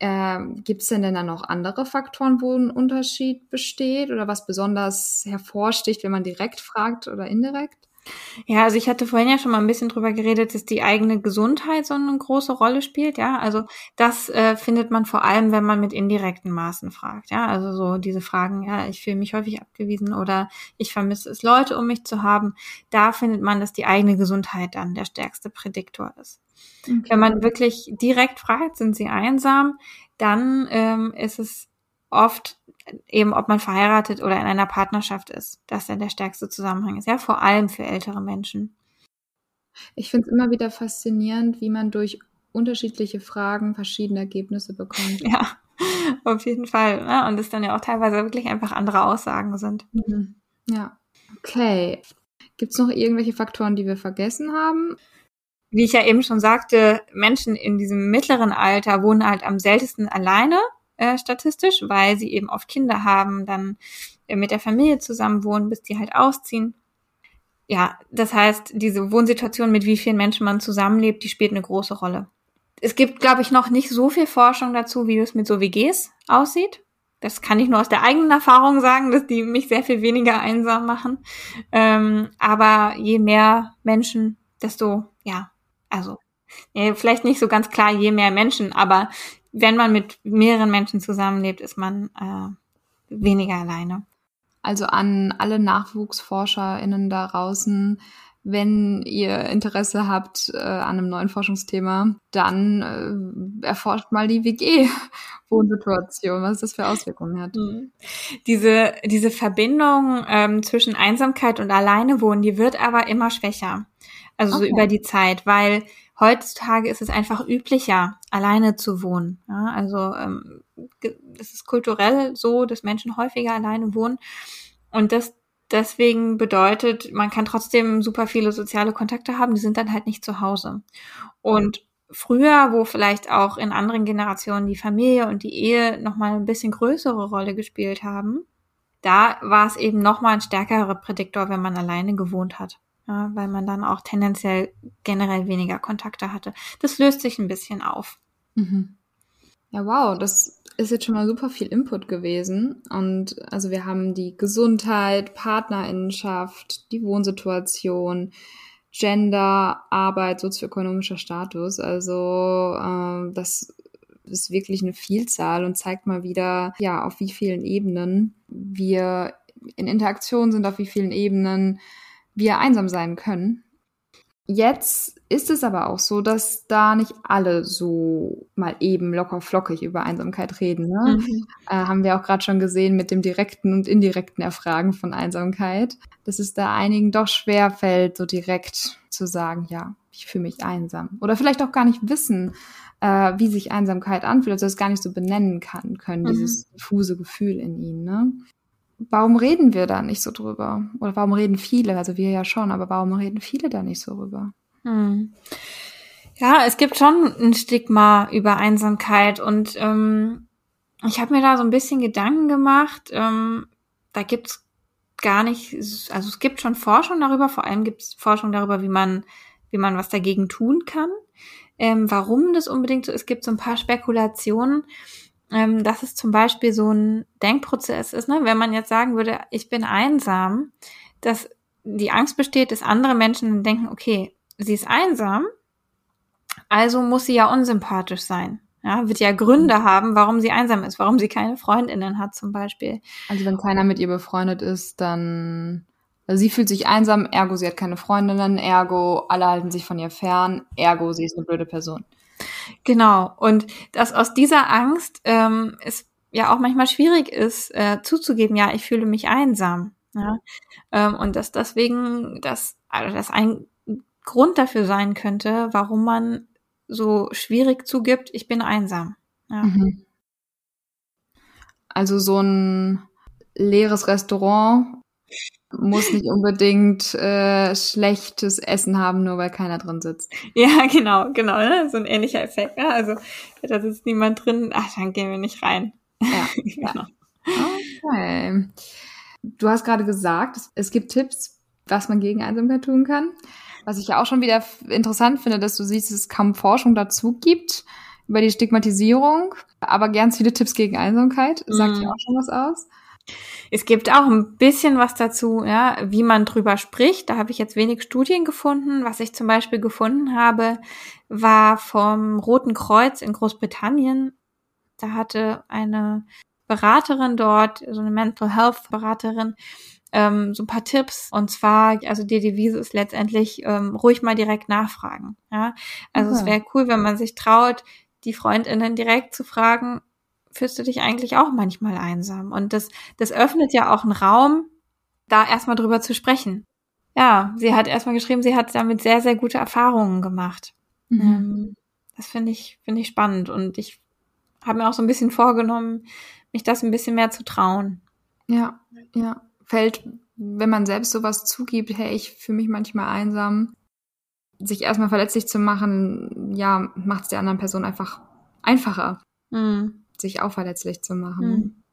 Äh, gibt es denn denn dann noch andere Faktoren, wo ein Unterschied besteht oder was besonders hervorsticht, wenn man direkt fragt oder indirekt? Ja, also ich hatte vorhin ja schon mal ein bisschen drüber geredet, dass die eigene Gesundheit so eine große Rolle spielt, ja. Also das äh, findet man vor allem, wenn man mit indirekten Maßen fragt, ja. Also so diese Fragen, ja, ich fühle mich häufig abgewiesen oder ich vermisse es, Leute um mich zu haben. Da findet man, dass die eigene Gesundheit dann der stärkste Prädiktor ist. Okay. Wenn man wirklich direkt fragt, sind sie einsam, dann ähm, ist es oft eben, ob man verheiratet oder in einer Partnerschaft ist, dass dann der stärkste Zusammenhang ist. Ja, vor allem für ältere Menschen. Ich finde es immer wieder faszinierend, wie man durch unterschiedliche Fragen verschiedene Ergebnisse bekommt. Ja, auf jeden Fall. Ne? Und es dann ja auch teilweise wirklich einfach andere Aussagen sind. Mhm. Ja. Okay. Gibt es noch irgendwelche Faktoren, die wir vergessen haben? wie ich ja eben schon sagte, Menschen in diesem mittleren Alter wohnen halt am seltensten alleine äh, statistisch, weil sie eben oft Kinder haben, dann äh, mit der Familie zusammen wohnen, bis die halt ausziehen. Ja, das heißt, diese Wohnsituation, mit wie vielen Menschen man zusammenlebt, die spielt eine große Rolle. Es gibt, glaube ich, noch nicht so viel Forschung dazu, wie es mit so WGs aussieht. Das kann ich nur aus der eigenen Erfahrung sagen, dass die mich sehr viel weniger einsam machen. Ähm, aber je mehr Menschen, desto, ja, also, ja, vielleicht nicht so ganz klar, je mehr Menschen, aber wenn man mit mehreren Menschen zusammenlebt, ist man äh, weniger alleine. Also an alle NachwuchsforscherInnen da draußen, wenn ihr Interesse habt äh, an einem neuen Forschungsthema, dann äh, erforscht mal die WG-Wohnsituation, was das für Auswirkungen hat. Mhm. Diese, diese Verbindung ähm, zwischen Einsamkeit und Alleinewohnen, die wird aber immer schwächer. Also okay. so über die Zeit, weil heutzutage ist es einfach üblicher, alleine zu wohnen. Ja, also ähm, es ist kulturell so, dass Menschen häufiger alleine wohnen. Und das deswegen bedeutet, man kann trotzdem super viele soziale Kontakte haben, die sind dann halt nicht zu Hause. Und früher, wo vielleicht auch in anderen Generationen die Familie und die Ehe nochmal ein bisschen größere Rolle gespielt haben, da war es eben nochmal ein stärkerer Prädiktor, wenn man alleine gewohnt hat ja, weil man dann auch tendenziell generell weniger Kontakte hatte. Das löst sich ein bisschen auf. Mhm. Ja, wow, das ist jetzt schon mal super viel Input gewesen. Und also wir haben die Gesundheit, Partnerinnenschaft, die Wohnsituation, Gender, Arbeit, sozioökonomischer Status. Also ähm, das ist wirklich eine Vielzahl und zeigt mal wieder, ja, auf wie vielen Ebenen wir in Interaktion sind, auf wie vielen Ebenen wir einsam sein können. Jetzt ist es aber auch so, dass da nicht alle so mal eben locker flockig über Einsamkeit reden. Ne? Mhm. Äh, haben wir auch gerade schon gesehen mit dem direkten und indirekten Erfragen von Einsamkeit, dass es da einigen doch schwer fällt, so direkt zu sagen, ja, ich fühle mich einsam. Oder vielleicht auch gar nicht wissen, äh, wie sich Einsamkeit anfühlt, also es gar nicht so benennen kann, können, mhm. dieses diffuse Gefühl in ihnen. Ne? Warum reden wir da nicht so drüber? Oder warum reden viele? Also wir ja schon, aber warum reden viele da nicht so drüber? Hm. Ja, es gibt schon ein Stigma über Einsamkeit und ähm, ich habe mir da so ein bisschen Gedanken gemacht. Ähm, da gibt's gar nicht, also es gibt schon Forschung darüber, vor allem gibt es Forschung darüber, wie man, wie man was dagegen tun kann. Ähm, warum das unbedingt so ist, gibt so ein paar Spekulationen ähm, dass es zum Beispiel so ein Denkprozess ist, ne? wenn man jetzt sagen würde, ich bin einsam, dass die Angst besteht, dass andere Menschen denken, okay, sie ist einsam, also muss sie ja unsympathisch sein. Ja, wird ja Gründe haben, warum sie einsam ist, warum sie keine Freundinnen hat zum Beispiel. Also wenn keiner mit ihr befreundet ist, dann also sie fühlt sich einsam, ergo sie hat keine Freundinnen, ergo alle halten sich von ihr fern, ergo sie ist eine blöde Person. Genau. Und dass aus dieser Angst ähm, es ja auch manchmal schwierig ist, äh, zuzugeben, ja, ich fühle mich einsam. Ja? Ähm, und dass deswegen das, also das ein Grund dafür sein könnte, warum man so schwierig zugibt, ich bin einsam. Ja. Mhm. Also so ein leeres Restaurant muss nicht unbedingt äh, schlechtes Essen haben, nur weil keiner drin sitzt. Ja, genau, genau, ne? so ein ähnlicher Effekt. Ne? Also da sitzt niemand drin, ach, dann gehen wir nicht rein. Ja, genau. Okay. Du hast gerade gesagt, es gibt Tipps, was man gegen Einsamkeit tun kann. Was ich ja auch schon wieder interessant finde, dass du siehst, dass es kaum Forschung dazu gibt über die Stigmatisierung, aber ganz viele Tipps gegen Einsamkeit. Sagt ja auch schon was aus. Es gibt auch ein bisschen was dazu, ja, wie man drüber spricht. Da habe ich jetzt wenig Studien gefunden. Was ich zum Beispiel gefunden habe, war vom Roten Kreuz in Großbritannien. Da hatte eine Beraterin dort, so eine Mental Health Beraterin, ähm, so ein paar Tipps. Und zwar, also die Devise ist letztendlich ähm, ruhig mal direkt nachfragen. Ja, also okay. es wäre cool, wenn man sich traut, die Freundinnen direkt zu fragen, fühlst du dich eigentlich auch manchmal einsam. Und das, das öffnet ja auch einen Raum, da erstmal drüber zu sprechen. Ja, sie hat erstmal geschrieben, sie hat damit sehr, sehr gute Erfahrungen gemacht. Mhm. Ähm, das finde ich, finde ich spannend. Und ich habe mir auch so ein bisschen vorgenommen, mich das ein bisschen mehr zu trauen. Ja, ja. Fällt, wenn man selbst sowas zugibt, hey, ich fühle mich manchmal einsam, sich erstmal verletzlich zu machen, ja, macht es der anderen Person einfach einfacher, mhm. Sich auch verletzlich zu machen. Mhm.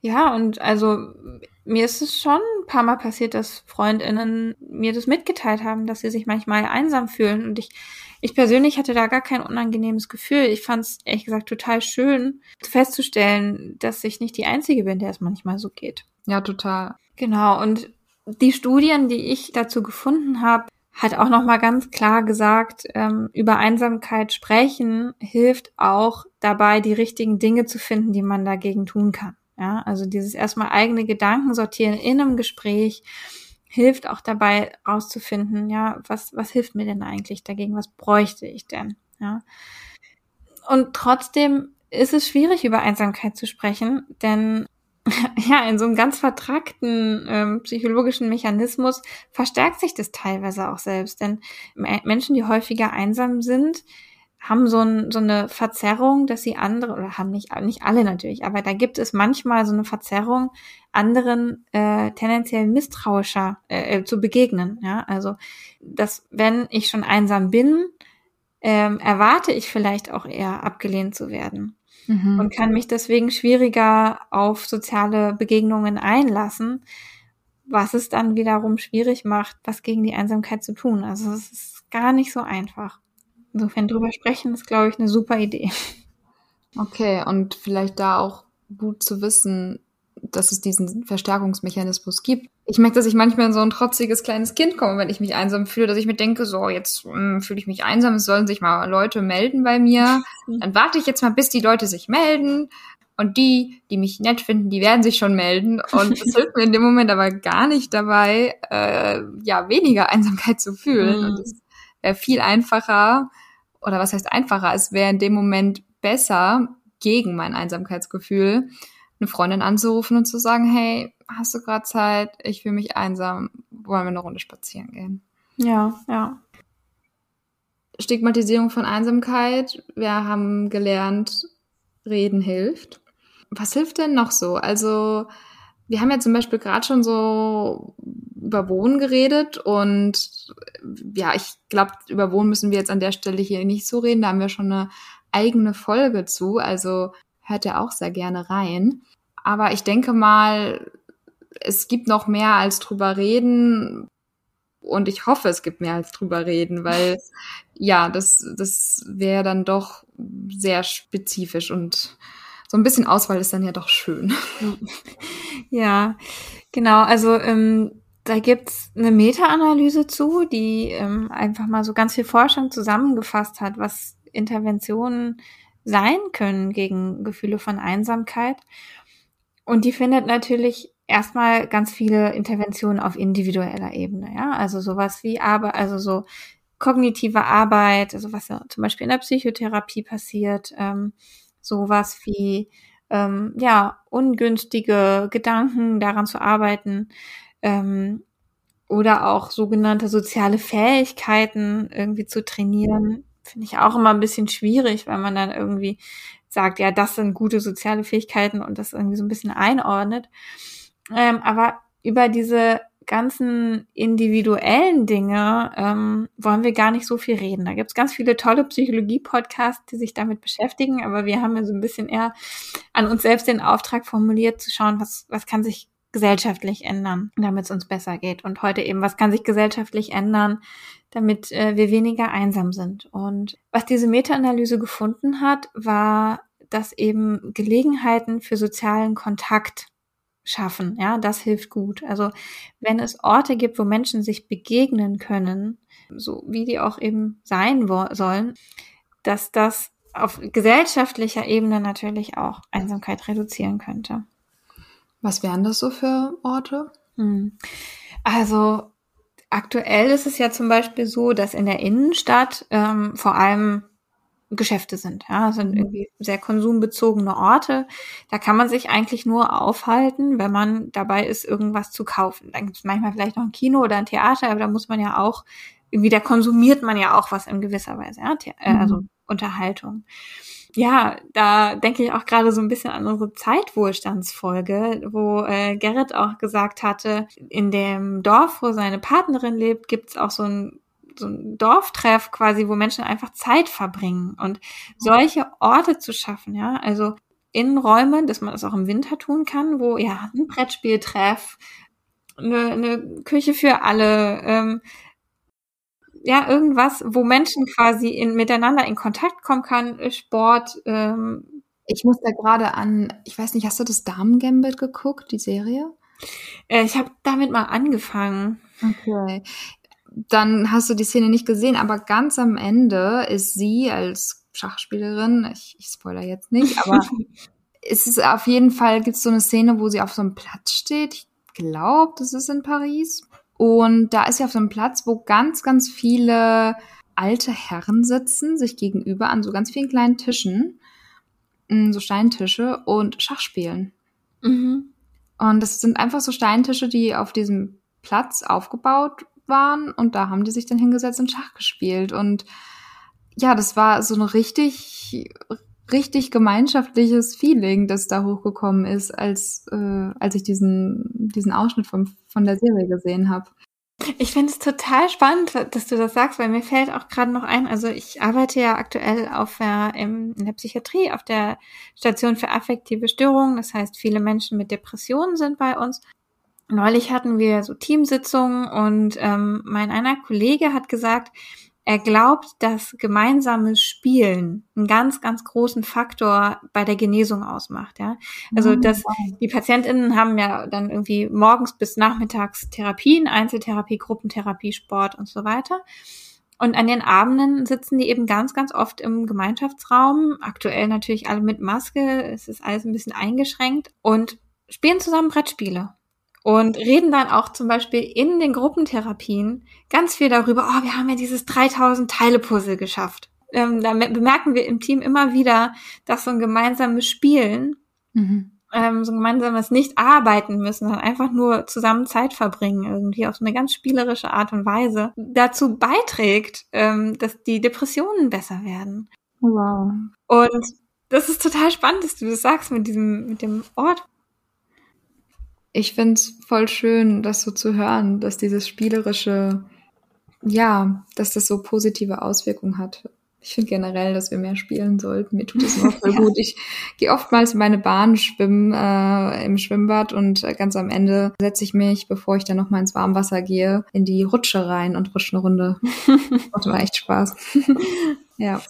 Ja, und also mir ist es schon ein paar Mal passiert, dass Freundinnen mir das mitgeteilt haben, dass sie sich manchmal einsam fühlen. Und ich, ich persönlich hatte da gar kein unangenehmes Gefühl. Ich fand es ehrlich gesagt total schön festzustellen, dass ich nicht die Einzige bin, der es manchmal so geht. Ja, total. Genau. Und die Studien, die ich dazu gefunden habe, hat auch noch mal ganz klar gesagt, ähm, über Einsamkeit sprechen hilft auch dabei, die richtigen Dinge zu finden, die man dagegen tun kann. Ja, also dieses erstmal eigene Gedanken sortieren in einem Gespräch hilft auch dabei rauszufinden, ja, was, was hilft mir denn eigentlich dagegen? Was bräuchte ich denn? Ja. Und trotzdem ist es schwierig, über Einsamkeit zu sprechen, denn ja, in so einem ganz vertrackten ähm, psychologischen Mechanismus verstärkt sich das teilweise auch selbst. Denn Menschen, die häufiger einsam sind, haben so, ein, so eine Verzerrung, dass sie andere, oder haben nicht, nicht alle natürlich, aber da gibt es manchmal so eine Verzerrung, anderen äh, tendenziell misstrauischer äh, äh, zu begegnen. Ja, also dass wenn ich schon einsam bin, ähm, erwarte ich vielleicht auch eher abgelehnt zu werden mhm. und kann mich deswegen schwieriger auf soziale Begegnungen einlassen, was es dann wiederum schwierig macht, was gegen die Einsamkeit zu tun. Also es ist gar nicht so einfach. Insofern drüber sprechen ist, glaube ich, eine super Idee. Okay, und vielleicht da auch gut zu wissen, dass es diesen Verstärkungsmechanismus gibt. Ich merke, dass ich manchmal in so ein trotziges kleines Kind komme, wenn ich mich einsam fühle, dass ich mir denke, so, jetzt hm, fühle ich mich einsam, es sollen sich mal Leute melden bei mir. Dann warte ich jetzt mal, bis die Leute sich melden. Und die, die mich nett finden, die werden sich schon melden. Und es hilft mir in dem Moment aber gar nicht dabei, äh, ja, weniger Einsamkeit zu fühlen. Mhm. Und es wäre viel einfacher, oder was heißt einfacher, es wäre in dem Moment besser gegen mein Einsamkeitsgefühl, eine Freundin anzurufen und zu sagen, hey, hast du gerade Zeit? Ich fühle mich einsam. Wollen wir eine Runde spazieren gehen? Ja, ja. Stigmatisierung von Einsamkeit. Wir haben gelernt, reden hilft. Was hilft denn noch so? Also, wir haben ja zum Beispiel gerade schon so über Wohnen geredet und ja, ich glaube, über Wohnen müssen wir jetzt an der Stelle hier nicht so reden. Da haben wir schon eine eigene Folge zu. Also hört ja auch sehr gerne rein. Aber ich denke mal, es gibt noch mehr als drüber reden. Und ich hoffe, es gibt mehr als drüber reden, weil ja, das, das wäre dann doch sehr spezifisch und so ein bisschen Auswahl ist dann ja doch schön. Ja, genau. Also ähm, da gibt's eine Meta-Analyse zu, die ähm, einfach mal so ganz viel Forschung zusammengefasst hat, was Interventionen sein können gegen Gefühle von Einsamkeit. Und die findet natürlich erstmal ganz viele Interventionen auf individueller Ebene, ja, also sowas wie Arbeit, also so kognitive Arbeit, also was ja zum Beispiel in der Psychotherapie passiert, ähm, sowas wie ähm, ja ungünstige Gedanken daran zu arbeiten ähm, oder auch sogenannte soziale Fähigkeiten irgendwie zu trainieren, finde ich auch immer ein bisschen schwierig, weil man dann irgendwie sagt, ja, das sind gute soziale Fähigkeiten und das irgendwie so ein bisschen einordnet. Ähm, aber über diese ganzen individuellen Dinge ähm, wollen wir gar nicht so viel reden. Da gibt's ganz viele tolle Psychologie-Podcasts, die sich damit beschäftigen, aber wir haben ja so ein bisschen eher an uns selbst den Auftrag formuliert, zu schauen, was, was kann sich gesellschaftlich ändern, damit es uns besser geht. Und heute eben, was kann sich gesellschaftlich ändern, damit äh, wir weniger einsam sind. Und was diese Meta-Analyse gefunden hat, war, dass eben Gelegenheiten für sozialen Kontakt schaffen. Ja, das hilft gut. Also wenn es Orte gibt, wo Menschen sich begegnen können, so wie die auch eben sein sollen, dass das auf gesellschaftlicher Ebene natürlich auch Einsamkeit reduzieren könnte. Was wären das so für Orte? Hm. Also aktuell ist es ja zum Beispiel so, dass in der Innenstadt ähm, vor allem Geschäfte sind. Ja, das sind mhm. irgendwie sehr konsumbezogene Orte. Da kann man sich eigentlich nur aufhalten, wenn man dabei ist, irgendwas zu kaufen. Dann gibt es manchmal vielleicht noch ein Kino oder ein Theater, aber da muss man ja auch, irgendwie, da konsumiert man ja auch was in gewisser Weise, ja, The äh, also mhm. Unterhaltung. Ja, da denke ich auch gerade so ein bisschen an unsere Zeitwohlstandsfolge, wo äh, Gerrit auch gesagt hatte, in dem Dorf, wo seine Partnerin lebt, gibt's auch so ein so ein Dorftreff quasi, wo Menschen einfach Zeit verbringen. Und solche Orte zu schaffen, ja, also Innenräume, dass man das auch im Winter tun kann, wo ja ein Brettspieltreff, eine, eine Küche für alle, ähm, ja, irgendwas, wo Menschen quasi in, miteinander in Kontakt kommen kann, äh, Sport. Ähm. Ich muss da gerade an, ich weiß nicht, hast du das Damen-Gambit geguckt, die Serie? Äh, ich habe damit mal angefangen. Okay. Dann hast du die Szene nicht gesehen, aber ganz am Ende ist sie als Schachspielerin, ich, ich spoiler jetzt nicht, aber es ist auf jeden Fall, gibt es so eine Szene, wo sie auf so einem Platz steht. Ich glaube, das ist in Paris. Und da ist sie auf einem Platz, wo ganz, ganz viele alte Herren sitzen, sich gegenüber an so ganz vielen kleinen Tischen, mm, so Steintische und Schach spielen. Mhm. Und das sind einfach so Steintische, die auf diesem Platz aufgebaut waren und da haben die sich dann hingesetzt und Schach gespielt. Und ja, das war so ein richtig, richtig gemeinschaftliches Feeling, das da hochgekommen ist, als, äh, als ich diesen, diesen Ausschnitt vom, von der Serie gesehen habe. Ich finde es total spannend, dass du das sagst, weil mir fällt auch gerade noch ein, also ich arbeite ja aktuell auf der, in der Psychiatrie, auf der Station für affektive Störungen. Das heißt, viele Menschen mit Depressionen sind bei uns. Neulich hatten wir so Teamsitzungen und ähm, mein einer Kollege hat gesagt, er glaubt, dass gemeinsames Spielen einen ganz, ganz großen Faktor bei der Genesung ausmacht, ja. Also, mhm. dass die PatientInnen haben ja dann irgendwie morgens bis nachmittags Therapien, Einzeltherapie, Gruppentherapie, Sport und so weiter. Und an den Abenden sitzen die eben ganz, ganz oft im Gemeinschaftsraum. Aktuell natürlich alle mit Maske. Es ist alles ein bisschen eingeschränkt und spielen zusammen Brettspiele und reden dann auch zum Beispiel in den Gruppentherapien ganz viel darüber, oh, wir haben ja dieses 3000 Teile Puzzle geschafft. Ähm, da bemerken wir im Team immer wieder, dass so ein gemeinsames Spielen, mhm. ähm, so ein gemeinsames nicht arbeiten müssen, sondern einfach nur zusammen Zeit verbringen, irgendwie auf so eine ganz spielerische Art und Weise, dazu beiträgt, ähm, dass die Depressionen besser werden. Wow. Und das ist total spannend, dass du das sagst mit diesem, mit dem Ort, ich finde es voll schön, das so zu hören, dass dieses spielerische, ja, dass das so positive Auswirkungen hat. Ich finde generell, dass wir mehr spielen sollten. Mir tut das immer voll ja. gut. Ich gehe oftmals meine Bahn schwimmen äh, im Schwimmbad und äh, ganz am Ende setze ich mich, bevor ich dann noch mal ins Warmwasser gehe, in die Rutsche rein und rutsche eine Runde. das war echt Spaß. Ja.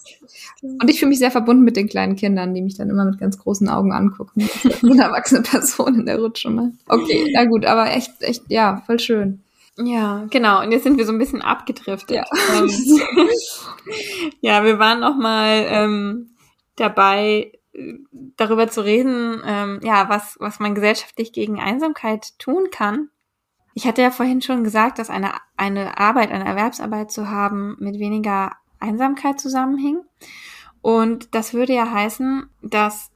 Und ich fühle mich sehr verbunden mit den kleinen Kindern, die mich dann immer mit ganz großen Augen angucken. Wie eine erwachsene Person in der Rutsche macht. Okay, na gut, aber echt, echt, ja, voll schön. Ja, genau. Und jetzt sind wir so ein bisschen abgedriftet. Ja, ähm, ja wir waren noch mal ähm, dabei, darüber zu reden, ähm, ja, was, was man gesellschaftlich gegen Einsamkeit tun kann. Ich hatte ja vorhin schon gesagt, dass eine, eine Arbeit, eine Erwerbsarbeit zu haben mit weniger Einsamkeit zusammenhing. Und das würde ja heißen, dass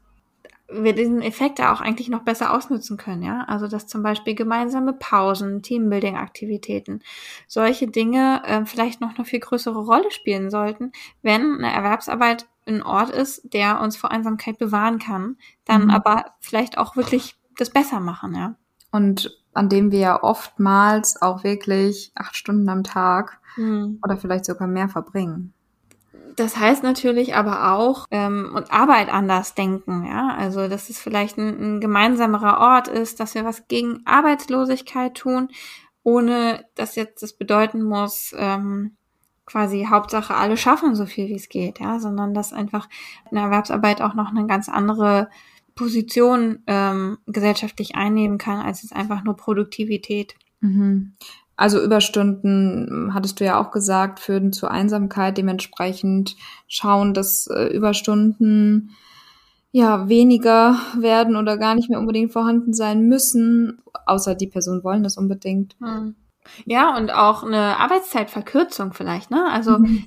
wir diesen Effekt ja auch eigentlich noch besser ausnutzen können, ja. Also dass zum Beispiel gemeinsame Pausen, Teambuilding-Aktivitäten, solche Dinge äh, vielleicht noch eine viel größere Rolle spielen sollten, wenn eine Erwerbsarbeit ein Ort ist, der uns vor Einsamkeit bewahren kann, dann mhm. aber vielleicht auch wirklich das besser machen, ja. Und an dem wir ja oftmals auch wirklich acht Stunden am Tag mhm. oder vielleicht sogar mehr verbringen. Das heißt natürlich aber auch ähm, und Arbeit anders denken, ja. Also dass es vielleicht ein, ein gemeinsamerer Ort ist, dass wir was gegen Arbeitslosigkeit tun, ohne dass jetzt das bedeuten muss, ähm, quasi Hauptsache alle schaffen so viel wie es geht, ja, sondern dass einfach eine Erwerbsarbeit auch noch eine ganz andere Position ähm, gesellschaftlich einnehmen kann, als es einfach nur Produktivität. Mhm. Also Überstunden, hattest du ja auch gesagt, führen zu Einsamkeit. Dementsprechend schauen, dass äh, Überstunden ja weniger werden oder gar nicht mehr unbedingt vorhanden sein müssen, außer die Personen wollen das unbedingt. Hm. Ja, und auch eine Arbeitszeitverkürzung vielleicht, ne? Also mhm.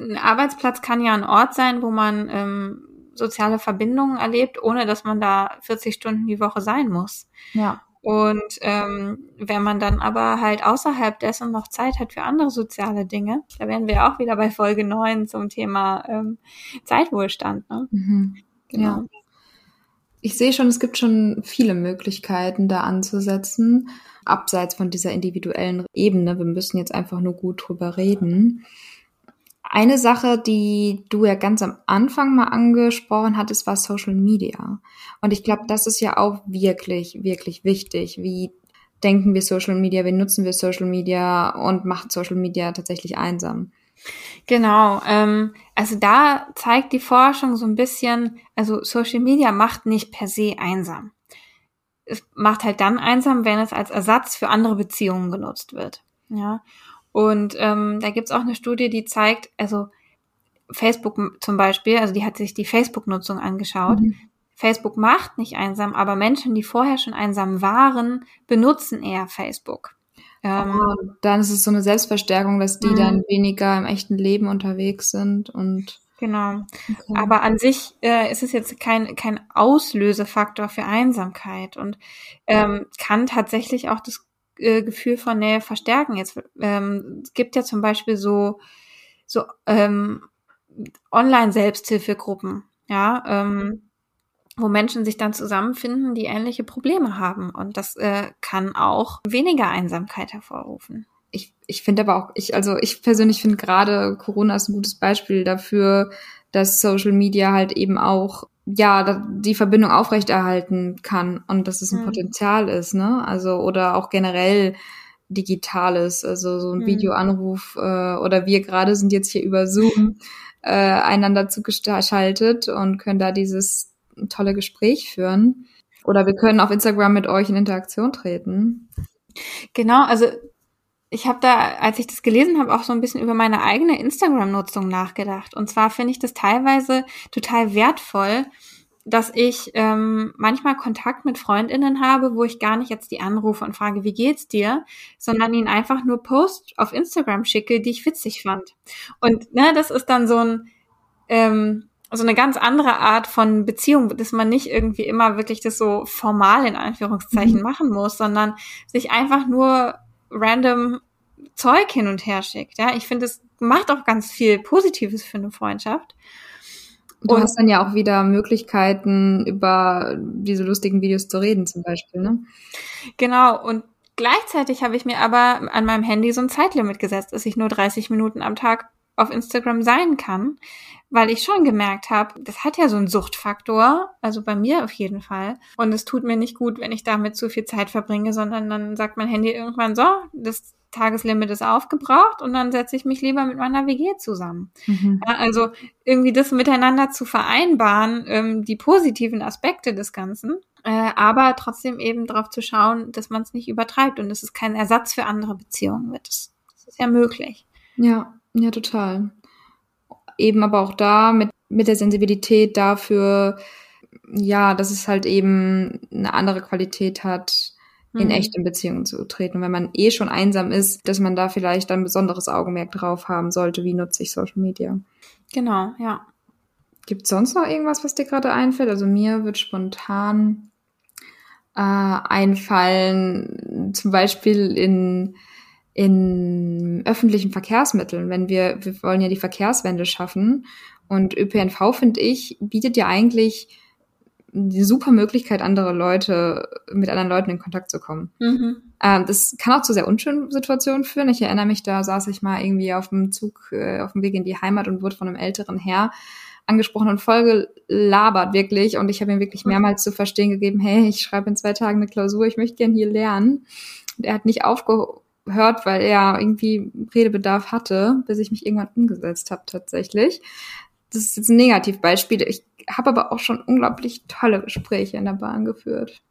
ein Arbeitsplatz kann ja ein Ort sein, wo man ähm, soziale Verbindungen erlebt, ohne dass man da 40 Stunden die Woche sein muss. Ja. Und ähm, wenn man dann aber halt außerhalb dessen noch Zeit hat für andere soziale Dinge, da wären wir auch wieder bei Folge 9 zum Thema ähm, Zeitwohlstand. Ne? Mhm. Genau. Ja. ich sehe schon, es gibt schon viele Möglichkeiten, da anzusetzen, abseits von dieser individuellen Ebene. Wir müssen jetzt einfach nur gut drüber reden. Eine Sache, die du ja ganz am Anfang mal angesprochen hattest, war Social Media. Und ich glaube, das ist ja auch wirklich, wirklich wichtig. Wie denken wir Social Media, wie nutzen wir Social Media und macht Social Media tatsächlich einsam? Genau, ähm, also da zeigt die Forschung so ein bisschen, also Social Media macht nicht per se einsam. Es macht halt dann einsam, wenn es als Ersatz für andere Beziehungen genutzt wird. Ja. Und ähm, da gibt's auch eine Studie, die zeigt, also Facebook zum Beispiel, also die hat sich die Facebook-Nutzung angeschaut. Mhm. Facebook macht nicht einsam, aber Menschen, die vorher schon einsam waren, benutzen eher Facebook. Ähm, oh, dann ist es so eine Selbstverstärkung, dass die mhm. dann weniger im echten Leben unterwegs sind und Genau. Okay. Aber an sich äh, ist es jetzt kein, kein Auslösefaktor für Einsamkeit und ähm, kann tatsächlich auch das äh, Gefühl von Nähe verstärken. Jetzt ähm, es gibt ja zum Beispiel so so ähm, Online-Selbsthilfegruppen, ja, ähm, wo Menschen sich dann zusammenfinden, die ähnliche Probleme haben. Und das äh, kann auch weniger Einsamkeit hervorrufen. Ich, ich finde aber auch, ich, also ich persönlich finde gerade Corona ist ein gutes Beispiel dafür, dass Social Media halt eben auch ja, die Verbindung aufrechterhalten kann und dass es ein mhm. Potenzial ist, ne? Also, oder auch generell Digitales, also so ein mhm. Videoanruf äh, oder wir gerade sind jetzt hier über Zoom äh, einander zugeschaltet und können da dieses tolle Gespräch führen. Oder wir können auf Instagram mit euch in Interaktion treten. Genau, also ich habe da, als ich das gelesen habe, auch so ein bisschen über meine eigene Instagram-Nutzung nachgedacht. Und zwar finde ich das teilweise total wertvoll, dass ich ähm, manchmal Kontakt mit Freundinnen habe, wo ich gar nicht jetzt die anrufe und frage, wie geht's dir, sondern ihnen einfach nur Post auf Instagram schicke, die ich witzig fand. Und ne, das ist dann so ein ähm, so eine ganz andere Art von Beziehung, dass man nicht irgendwie immer wirklich das so formal in Anführungszeichen mhm. machen muss, sondern sich einfach nur random Zeug hin und her schickt. Ja, ich finde, es macht auch ganz viel Positives für eine Freundschaft. Du und hast dann ja auch wieder Möglichkeiten, über diese lustigen Videos zu reden, zum Beispiel, ne? Genau. Und gleichzeitig habe ich mir aber an meinem Handy so ein Zeitlimit gesetzt, dass ich nur 30 Minuten am Tag auf Instagram sein kann, weil ich schon gemerkt habe, das hat ja so einen Suchtfaktor, also bei mir auf jeden Fall. Und es tut mir nicht gut, wenn ich damit zu viel Zeit verbringe, sondern dann sagt mein Handy irgendwann so, das Tageslimit ist aufgebraucht und dann setze ich mich lieber mit meiner WG zusammen. Mhm. Ja, also irgendwie das miteinander zu vereinbaren, ähm, die positiven Aspekte des Ganzen, äh, aber trotzdem eben darauf zu schauen, dass man es nicht übertreibt und dass es kein Ersatz für andere Beziehungen wird. Das, das ist ja möglich. Ja, ja, total eben aber auch da mit, mit der Sensibilität dafür, ja, dass es halt eben eine andere Qualität hat, in mhm. echten Beziehungen zu treten. Und wenn man eh schon einsam ist, dass man da vielleicht ein besonderes Augenmerk drauf haben sollte, wie nutze ich Social Media. Genau, ja. Gibt es sonst noch irgendwas, was dir gerade einfällt? Also mir wird spontan äh, einfallen, zum Beispiel in in öffentlichen Verkehrsmitteln, wenn wir, wir wollen ja die Verkehrswende schaffen und ÖPNV, finde ich, bietet ja eigentlich die super Möglichkeit, andere Leute, mit anderen Leuten in Kontakt zu kommen. Mhm. Ähm, das kann auch zu sehr unschönen Situationen führen. Ich erinnere mich, da saß ich mal irgendwie auf dem Zug, äh, auf dem Weg in die Heimat und wurde von einem älteren Herr angesprochen und voll gelabert, wirklich. Und ich habe ihm wirklich mehrmals zu verstehen gegeben, hey, ich schreibe in zwei Tagen eine Klausur, ich möchte gern hier lernen. Und er hat nicht aufgehört hört, weil er irgendwie Redebedarf hatte, bis ich mich irgendwann umgesetzt habe tatsächlich. Das ist jetzt ein Negativbeispiel. Ich habe aber auch schon unglaublich tolle Gespräche in der Bahn geführt.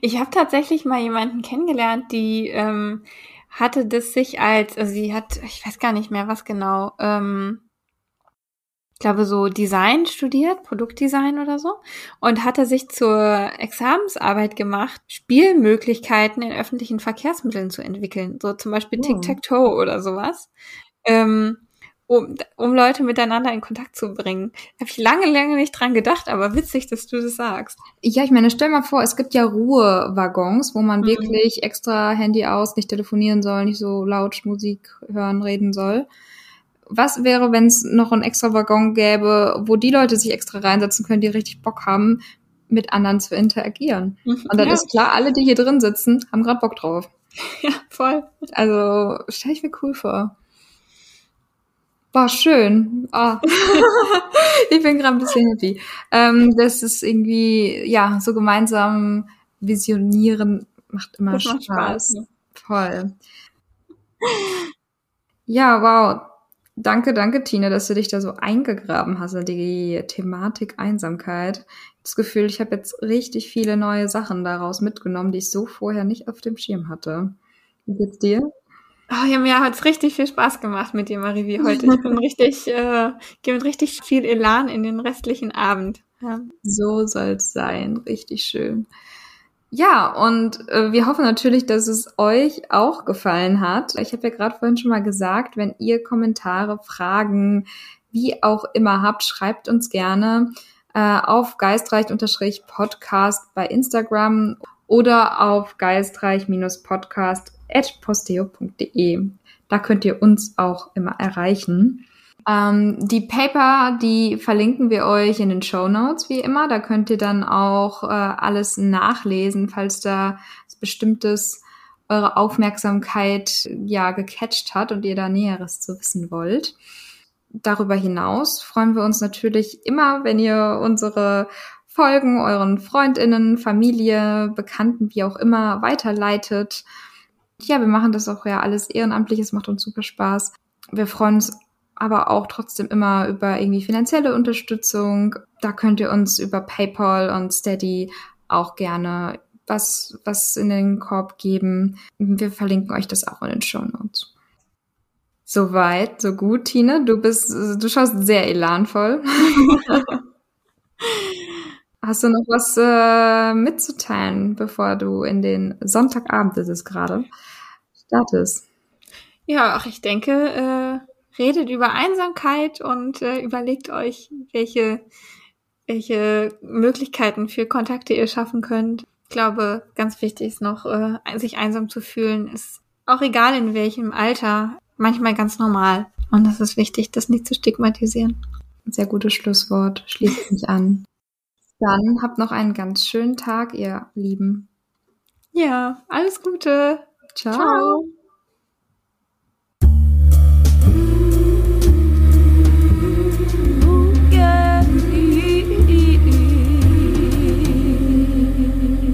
Ich habe tatsächlich mal jemanden kennengelernt, die ähm, hatte das sich als, also sie hat, ich weiß gar nicht mehr was genau, ähm, glaube, so Design studiert, Produktdesign oder so, und hatte sich zur Examensarbeit gemacht, Spielmöglichkeiten in öffentlichen Verkehrsmitteln zu entwickeln. So zum Beispiel oh. Tic-Tac-Toe oder sowas. Ähm, um, um Leute miteinander in Kontakt zu bringen. Habe ich lange, lange nicht dran gedacht, aber witzig, dass du das sagst. Ja, ich meine, stell mal vor, es gibt ja Ruhewaggons, wo man mhm. wirklich extra Handy aus, nicht telefonieren soll, nicht so laut Musik hören, reden soll was wäre, wenn es noch einen extra Waggon gäbe, wo die Leute sich extra reinsetzen können, die richtig Bock haben, mit anderen zu interagieren. Mhm. Und dann ja. ist klar, alle, die hier drin sitzen, haben gerade Bock drauf. Ja, voll. Also stelle ich mir cool vor. War schön. Ah. ich bin gerade ein bisschen happy. Ähm, das ist irgendwie, ja, so gemeinsam visionieren macht immer Das Spaß. macht Spaß. ne? Voll. Ja, wow. Danke, danke, Tina, dass du dich da so eingegraben hast in die Thematik Einsamkeit. Das Gefühl, ich habe jetzt richtig viele neue Sachen daraus mitgenommen, die ich so vorher nicht auf dem Schirm hatte. Wie geht's dir? Oh, ja, mir hat's richtig viel Spaß gemacht mit dir, Marie, wie heute. Ich bin richtig, äh, gehe mit richtig viel Elan in den restlichen Abend. Ja. So soll's sein. Richtig schön. Ja, und äh, wir hoffen natürlich, dass es euch auch gefallen hat. Ich habe ja gerade vorhin schon mal gesagt, wenn ihr Kommentare, Fragen, wie auch immer habt, schreibt uns gerne äh, auf geistreich-podcast bei Instagram oder auf geistreich-podcast.posteo.de. Da könnt ihr uns auch immer erreichen. Ähm, die Paper, die verlinken wir euch in den Show Notes, wie immer. Da könnt ihr dann auch äh, alles nachlesen, falls da bestimmtes eure Aufmerksamkeit ja gecatcht hat und ihr da Näheres zu wissen wollt. Darüber hinaus freuen wir uns natürlich immer, wenn ihr unsere Folgen euren Freundinnen, Familie, Bekannten, wie auch immer, weiterleitet. Ja, wir machen das auch ja alles ehrenamtlich. Es macht uns super Spaß. Wir freuen uns aber auch trotzdem immer über irgendwie finanzielle Unterstützung. Da könnt ihr uns über PayPal und Steady auch gerne was, was in den Korb geben. Wir verlinken euch das auch in den Show Notes. Soweit, so gut, Tine. Du bist, du schaust sehr elanvoll. Hast du noch was äh, mitzuteilen, bevor du in den Sonntagabend, das ist gerade, startest? Ja, ach, ich denke, äh, redet über Einsamkeit und äh, überlegt euch, welche, welche Möglichkeiten für Kontakte ihr schaffen könnt. Ich glaube, ganz wichtig ist noch, äh, sich einsam zu fühlen, ist auch egal in welchem Alter, manchmal ganz normal. Und das ist wichtig, das nicht zu stigmatisieren. Sehr gutes Schlusswort. Schließt mich an. Dann habt noch einen ganz schönen Tag, ihr Lieben. Ja, alles Gute. Ciao. Ciao.